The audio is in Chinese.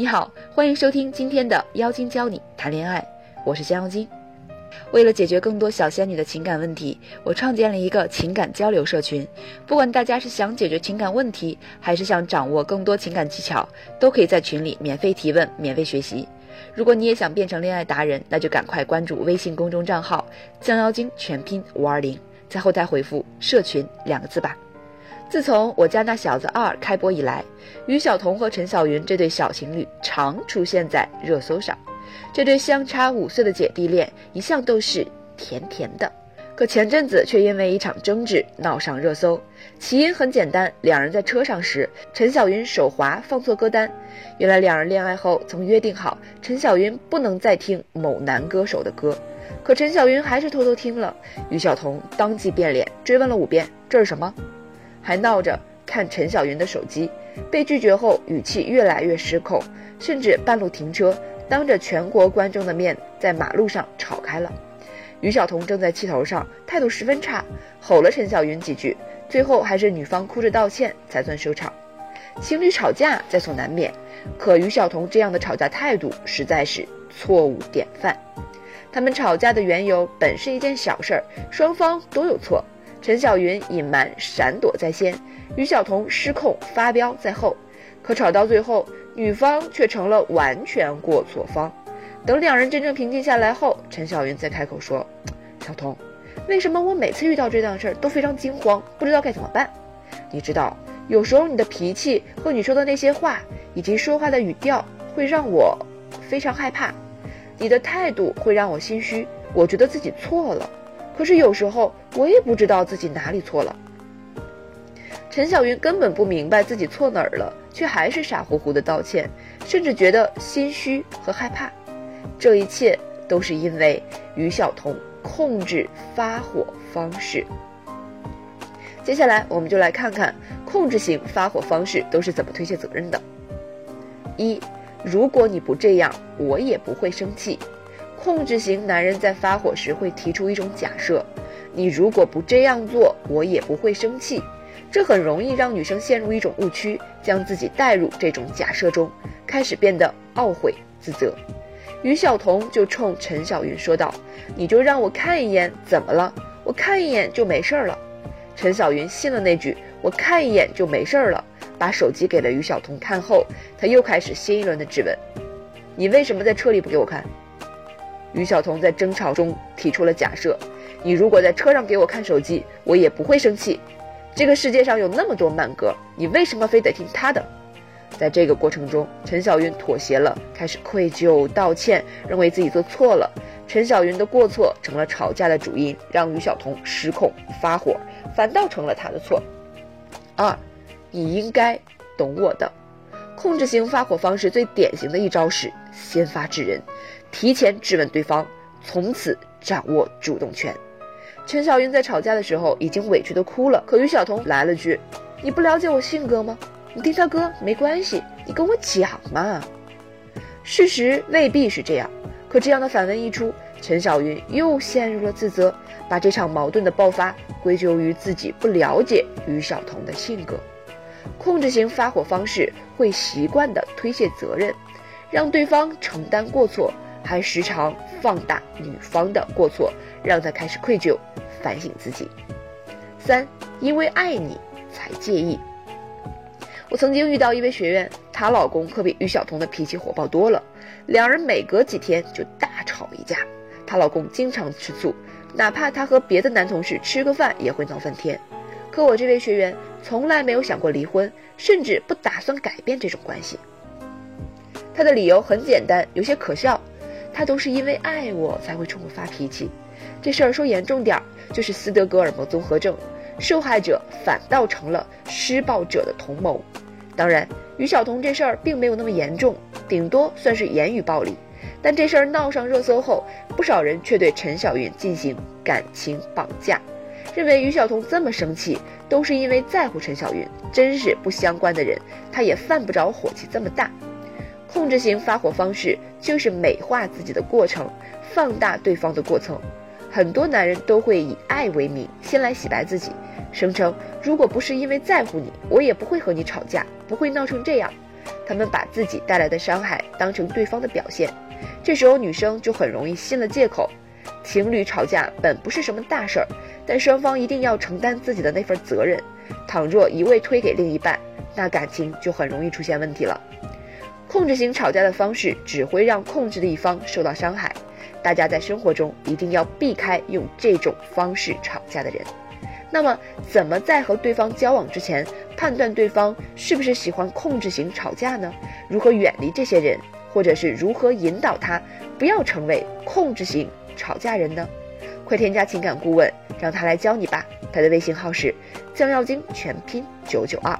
你好，欢迎收听今天的妖精教你谈恋爱，我是江妖精。为了解决更多小仙女的情感问题，我创建了一个情感交流社群。不管大家是想解决情感问题，还是想掌握更多情感技巧，都可以在群里免费提问、免费学习。如果你也想变成恋爱达人，那就赶快关注微信公众账号“降妖精”全拼五二零，在后台回复“社群”两个字吧。自从我家那小子二开播以来，于晓彤和陈小云这对小情侣常出现在热搜上。这对相差五岁的姐弟恋一向都是甜甜的，可前阵子却因为一场争执闹上热搜。起因很简单，两人在车上时，陈小云手滑放错歌单。原来两人恋爱后曾约定好，陈小云不能再听某男歌手的歌，可陈小云还是偷偷听了。于晓彤当即变脸，追问了五遍：“这是什么？”还闹着看陈小云的手机，被拒绝后语气越来越失控，甚至半路停车，当着全国观众的面在马路上吵开了。于晓彤正在气头上，态度十分差，吼了陈小云几句，最后还是女方哭着道歉才算收场。情侣吵架在所难免，可于晓彤这样的吵架态度实在是错误典范。他们吵架的缘由本是一件小事儿，双方都有错。陈小云隐瞒闪躲在先，于晓彤失控发飙在后，可吵到最后，女方却成了完全过错方。等两人真正平静下来后，陈小云再开口说：“小彤，为什么我每次遇到这档事儿都非常惊慌，不知道该怎么办？你知道，有时候你的脾气和你说的那些话，以及说话的语调，会让我非常害怕。你的态度会让我心虚，我觉得自己错了。”可是有时候我也不知道自己哪里错了。陈小云根本不明白自己错哪儿了，却还是傻乎乎的道歉，甚至觉得心虚和害怕。这一切都是因为于晓彤控制发火方式。接下来我们就来看看控制型发火方式都是怎么推卸责任的。一，如果你不这样，我也不会生气。控制型男人在发火时会提出一种假设：你如果不这样做，我也不会生气。这很容易让女生陷入一种误区，将自己带入这种假设中，开始变得懊悔自责。于晓彤就冲陈小云说道：“你就让我看一眼，怎么了？我看一眼就没事了。”陈小云信了那句“我看一眼就没事了”，把手机给了于晓彤看后，他又开始新一轮的质问：“你为什么在车里不给我看？”于晓彤在争吵中提出了假设：你如果在车上给我看手机，我也不会生气。这个世界上有那么多慢歌，你为什么非得听他的？在这个过程中，陈小云妥协了，开始愧疚道歉，认为自己做错了。陈小云的过错成了吵架的主因，让于晓彤失控发火，反倒成了他的错。二，你应该懂我的。控制型发火方式最典型的一招是先发制人。提前质问对方，从此掌握主动权。陈小云在吵架的时候已经委屈的哭了，可于晓彤来了句：“你不了解我性格吗？你听他歌没关系，你跟我讲嘛。”事实未必是这样，可这样的反问一出，陈小云又陷入了自责，把这场矛盾的爆发归咎于自己不了解于晓彤的性格。控制型发火方式会习惯的推卸责任，让对方承担过错。还时常放大女方的过错，让她开始愧疚，反省自己。三，因为爱你才介意。我曾经遇到一位学员，她老公可比于晓彤的脾气火爆多了，两人每隔几天就大吵一架。她老公经常吃醋，哪怕她和别的男同事吃个饭也会闹翻天。可我这位学员从来没有想过离婚，甚至不打算改变这种关系。她的理由很简单，有些可笑。他都是因为爱我才会冲我发脾气，这事儿说严重点儿就是斯德哥尔摩综合症，受害者反倒成了施暴者的同谋。当然，于晓彤这事儿并没有那么严重，顶多算是言语暴力。但这事儿闹上热搜后，不少人却对陈小云进行感情绑架，认为于晓彤这么生气都是因为在乎陈小云，真是不相关的人，他也犯不着火气这么大。控制型发火方式就是美化自己的过程，放大对方的过程。很多男人都会以爱为名，先来洗白自己，声称如果不是因为在乎你，我也不会和你吵架，不会闹成这样。他们把自己带来的伤害当成对方的表现，这时候女生就很容易信了借口。情侣吵架本不是什么大事儿，但双方一定要承担自己的那份责任。倘若一味推给另一半，那感情就很容易出现问题了。控制型吵架的方式只会让控制的一方受到伤害，大家在生活中一定要避开用这种方式吵架的人。那么，怎么在和对方交往之前判断对方是不是喜欢控制型吵架呢？如何远离这些人，或者是如何引导他不要成为控制型吵架人呢？快添加情感顾问，让他来教你吧。他的微信号是将要精全拼九九二。